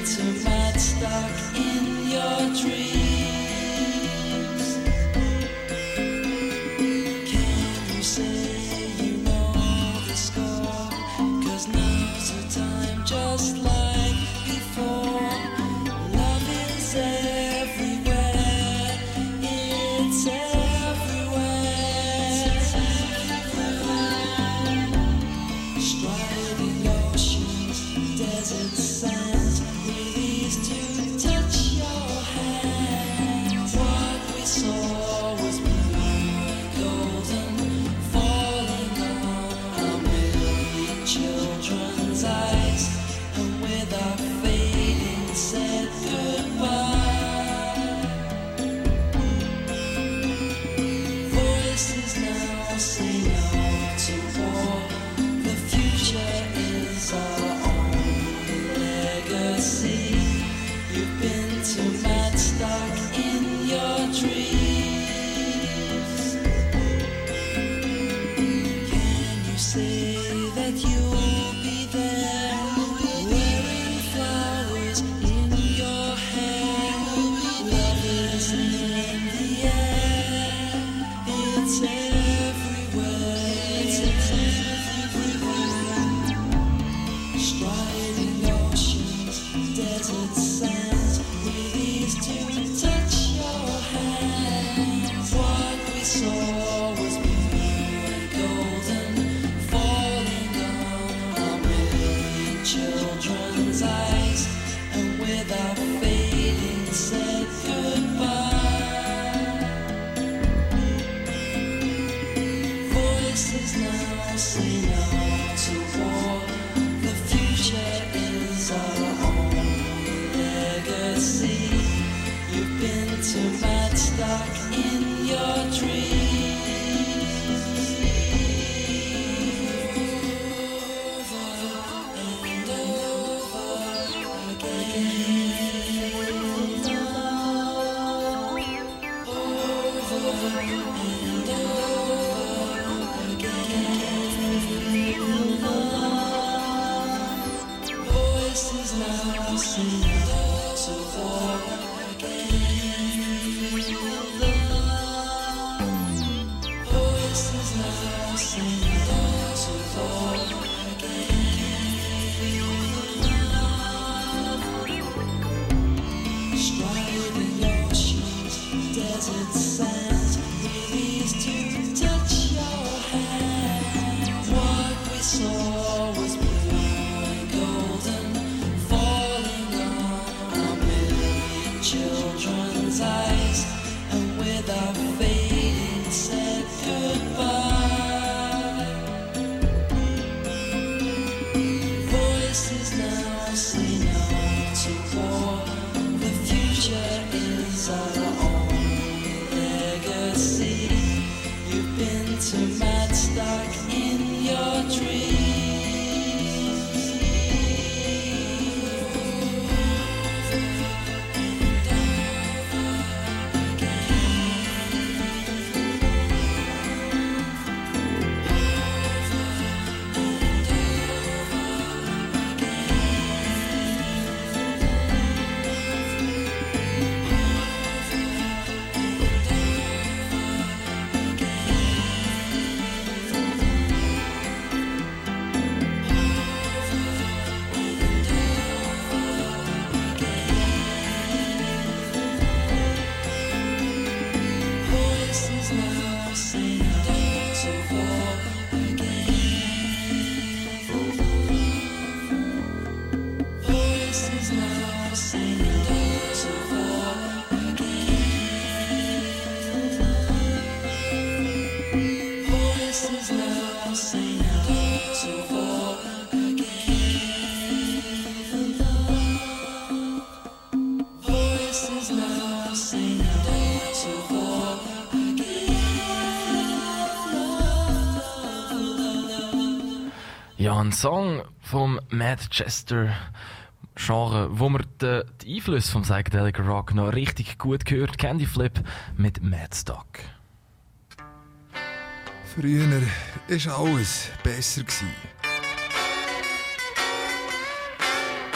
You've been to Madstock in your dreams. Ein Song vom Manchester Genre, wo man den, den Einfluss vom Psychedelic Rock noch richtig gut hört. Candy Flip mit Madstock. Früher war alles besser. Gewesen.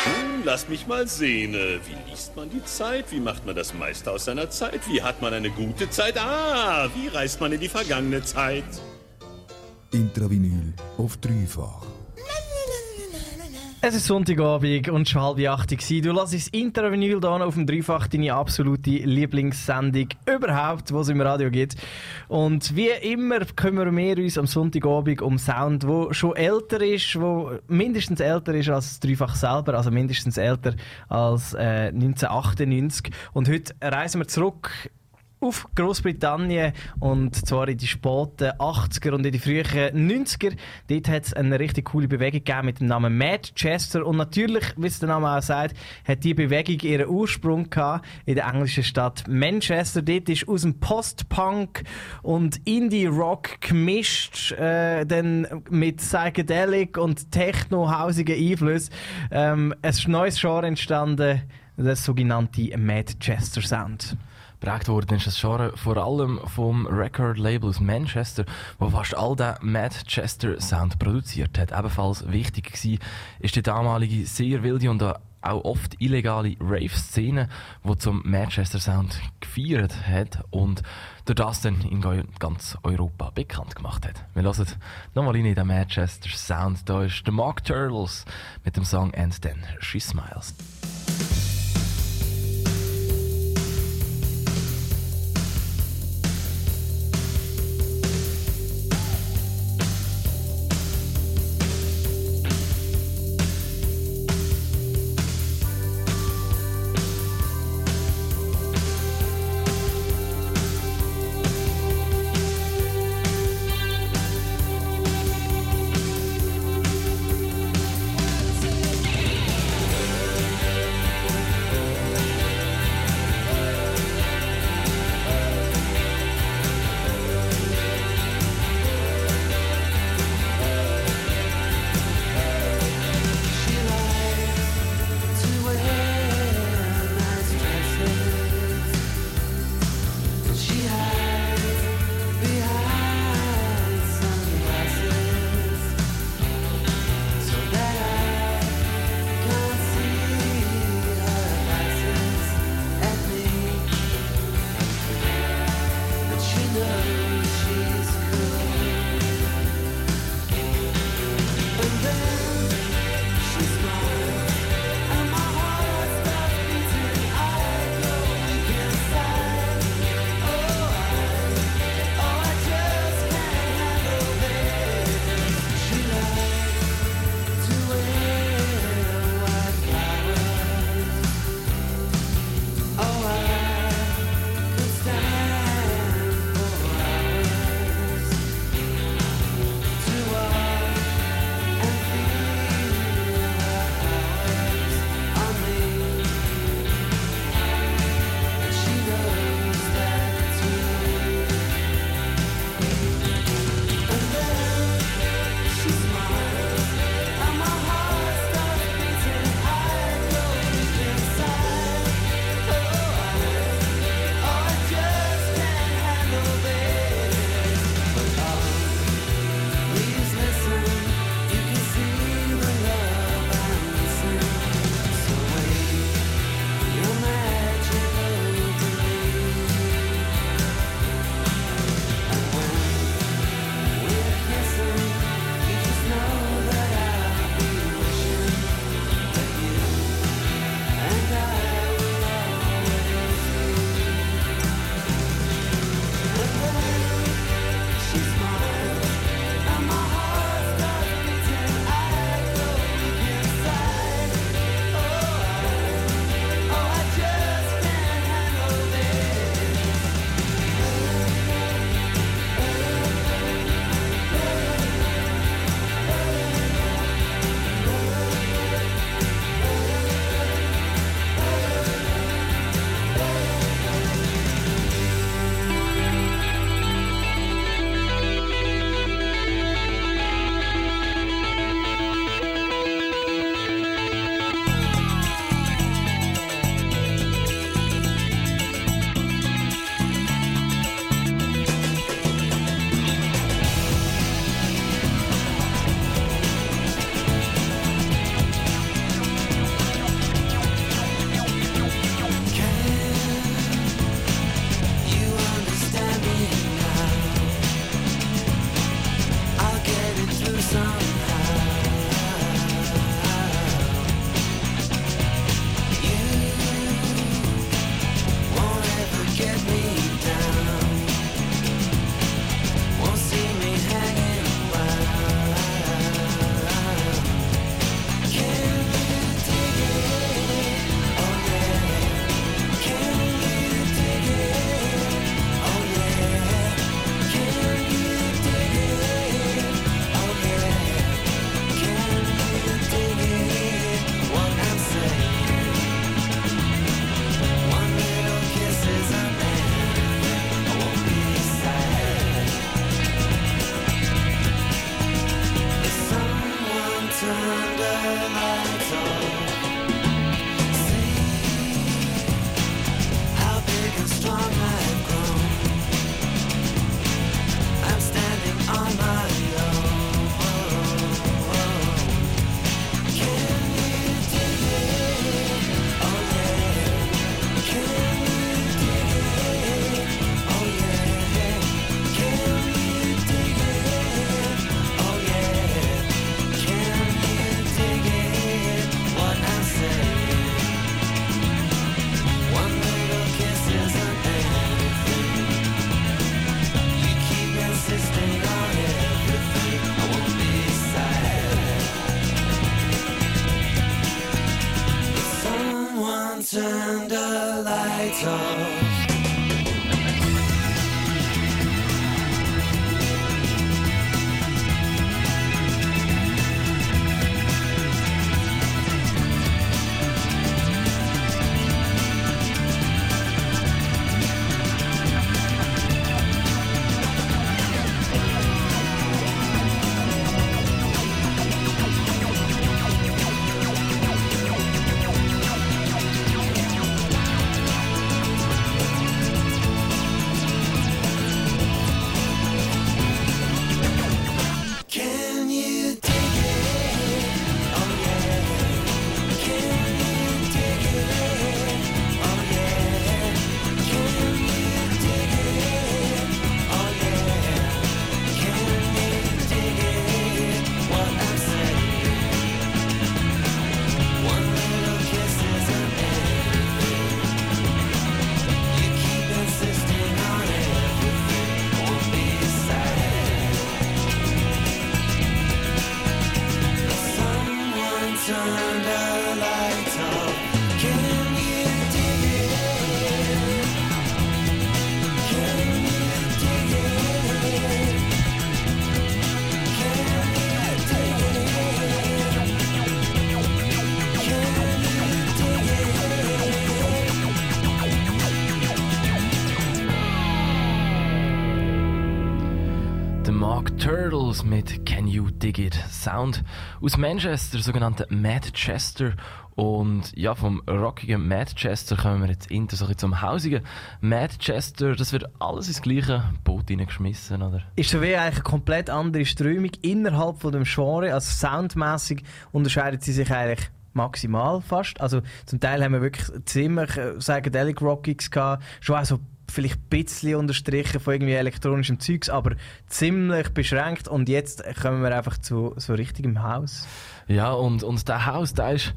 Hm, Lass mich mal sehen. äh, Wie liest man die Zeit? Wie macht man das meiste aus seiner Zeit? Wie hat man eine gute Zeit? Ah, wie reist man in die vergangene Zeit? Intravinyl auf dreifach. Es ist Sonntagabend und schon halb acht. Du lässt das Intervinyl hier auf dem Dreifach, deine absolute Lieblingssendung überhaupt, was es im Radio gibt. Und wie immer kümmern wir uns am Sonntagabend um Sound, der schon älter ist, wo mindestens älter ist als das Dreifach selber, also mindestens älter als äh, 1998. Und heute reisen wir zurück auf Großbritannien und zwar in die späten 80er und in die frühen 90er. Dort hat es eine richtig coole Bewegung gegeben mit dem Namen Manchester und natürlich, wie es der Name auch sagt, hat die Bewegung ihren Ursprung gehabt in der englischen Stadt Manchester. Dort ist aus dem Post-Punk und Indie-Rock gemischt, äh, dann mit Psychedelic und Techno-hausigen Einflüssen ähm, ein neues Genre entstanden, das sogenannte Manchester Sound. Prägt worden ist das Genre vor allem vom Record-Label aus Manchester, wo fast all den Manchester-Sound produziert hat. Ebenfalls wichtig war, ist die damalige sehr wilde und auch oft illegale Rave-Szene, die zum Manchester-Sound gefeiert hat und durch das dann in ganz Europa bekannt gemacht hat. Wir hören nochmal in den Manchester-Sound. Da ist der Mark Turtles mit dem Song And Then She Smiles. It? Sound aus Manchester, sogenannte Madchester. Und ja, vom rockigen Madchester kommen wir jetzt inter so zum hausigen Madchester. Das wird alles ins gleiche Boot hineingeschmissen, oder? ist so wie eigentlich eine komplett andere Strömung innerhalb von dem Genre. Also soundmäßig unterscheidet sie sich eigentlich maximal fast. Also zum Teil haben wir wirklich ziemlich äh, psychedelic Rockies gehabt, schon auch so vielleicht ein bisschen unterstrichen von irgendwie elektronischem Zeugs, aber ziemlich beschränkt und jetzt kommen wir einfach zu so richtigem Haus. Ja, und, und der Haus, der ist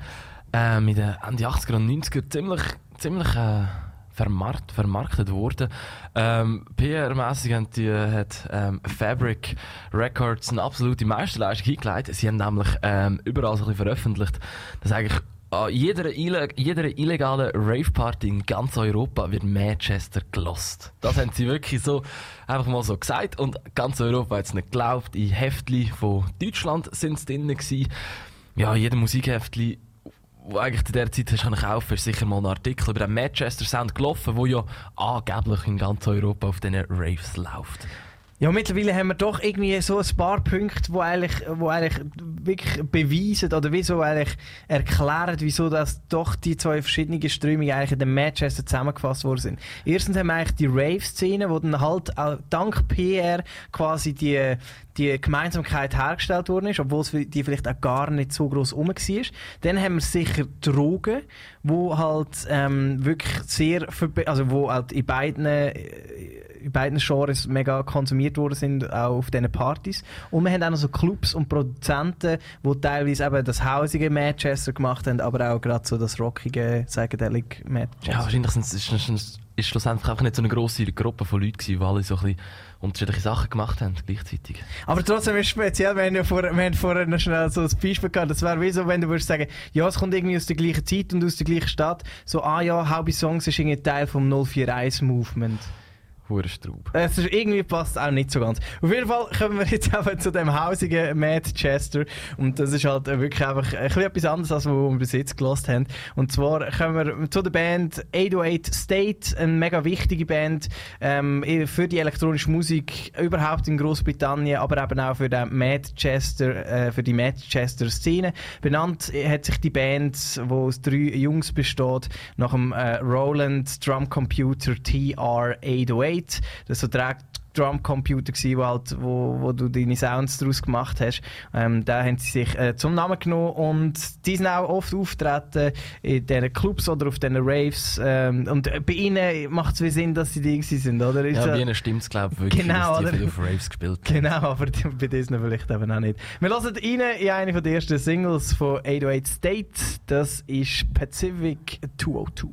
ähm, in den Ende 80er und 90er ziemlich, ziemlich äh, vermarkt, vermarktet worden. Ähm, PR-mässig hat, hat ähm, Fabric Records eine absolute Meisterleistung hingelegt. Sie haben nämlich ähm, überall so ein bisschen veröffentlicht, dass eigentlich jeder, ille jeder illegalen Rave-Party in ganz Europa wird Manchester gelost. Das haben sie wirklich so einfach mal so gesagt und ganz Europa hat es nicht geglaubt. In Heftli von Deutschland sind es drin gewesen. Ja, jeder Musikheftli wo eigentlich zu der Zeit hast kaufen, ist sicher mal ein Artikel über den Manchester Sound gelaufen, wo ja angeblich in ganz Europa auf diesen Raves läuft. Ja, mittlerweile haben wir doch irgendwie so ein paar Punkte, wo eigentlich, wo eigentlich wirklich beweisen oder wieso eigentlich erklären, wieso das doch die zwei verschiedenen Strömungen eigentlich in dem Manchester zusammengefasst worden sind. Erstens haben wir eigentlich die Rave-Szene, wo dann halt auch dank PR quasi die, die Gemeinsamkeit hergestellt worden ist, obwohl die vielleicht auch gar nicht so groß rum war. Dann haben wir sicher Drogen, wo halt ähm, wirklich sehr, also wo halt in beiden äh, in beiden Genres mega konsumiert worden sind, auch auf diesen Partys. Und wir haben auch noch so Clubs und Produzenten, die teilweise eben das hausige Manchester gemacht haben, aber auch gerade so das rockige Psychedelic Manchester. Ja, wahrscheinlich sind es- ist, schlussendlich einfach nicht so eine grosse Gruppe von Leuten die alle so ein bisschen unterschiedliche Sachen gemacht haben gleichzeitig. Aber trotzdem ist es speziell, wir haben ja vor, wir haben vorher noch schnell so ein Beispiel gehabt, das wäre wie so, wenn du würdest sagen, ja, es kommt irgendwie aus der gleichen Zeit und aus der gleichen Stadt, so, ah ja, Hobby Songs ist irgendwie Teil vom 041 Movement. Hure Straub. Es ist, irgendwie passt auch nicht so ganz. Auf jeden Fall kommen wir jetzt eben zu dem hausigen Manchester. Und das ist halt wirklich einfach ein bisschen etwas anderes, als was wir bis jetzt gelost haben. Und zwar kommen wir zu der Band 808 State, eine mega wichtige Band ähm, für die elektronische Musik überhaupt in Großbritannien, aber eben auch für, den Manchester, äh, für die Manchester-Szene. Benannt hat sich die Band, die aus drei Jungs besteht, nach dem äh, Roland Drum Computer TR-808. Das so der Drumcomputer gsi, wo, halt, wo, wo du deine Sounds daraus gemacht hast. Ähm, da haben sie sich äh, zum Namen genommen und die sind auch oft auftreten in diesen Clubs oder auf diesen Raves. Ähm, und bei ihnen macht es Sinn, dass sie die sind, oder? Ist Ja, bei ihnen stimmt es, glaube ich, wirklich, Genau, dass die auf Raves gespielt haben. Genau, aber die- bei Disney vielleicht eben auch nicht. Wir hören rein in eine den ersten Singles von 808 State. Das ist Pacific 202.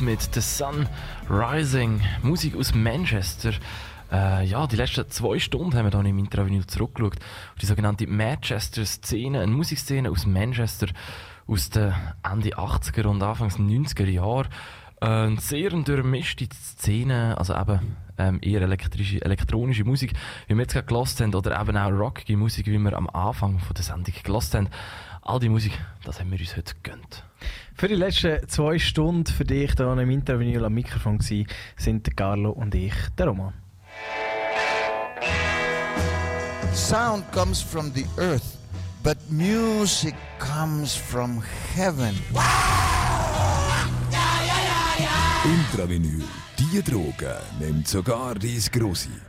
Mit The Sun Rising. Musik aus Manchester. Äh, ja, die letzten zwei Stunden haben wir hier im Intravenil zurückgeschaut. Auf die sogenannte Manchester-Szene, eine Musikszene aus Manchester aus den Ende 80er und Anfangs 90er Jahren. Äh, eine sehr durchmischte Szene, also eben ähm, eher elektrische, elektronische Musik, wie wir jetzt gerade gelost haben, oder eben auch rockige Musik, wie wir am Anfang von der Sendung gelost haben. All die Musik, das haben wir uns heute gegönnt. Für die letzten zwei Stunden für dich hier im Intervenil am Mikrofon gewesen, sind der Carlo und ich, der Roman. Sound comes from the earth, but music comes from heaven. Intravinyl, die Droge nimmt sogar dies Grossi.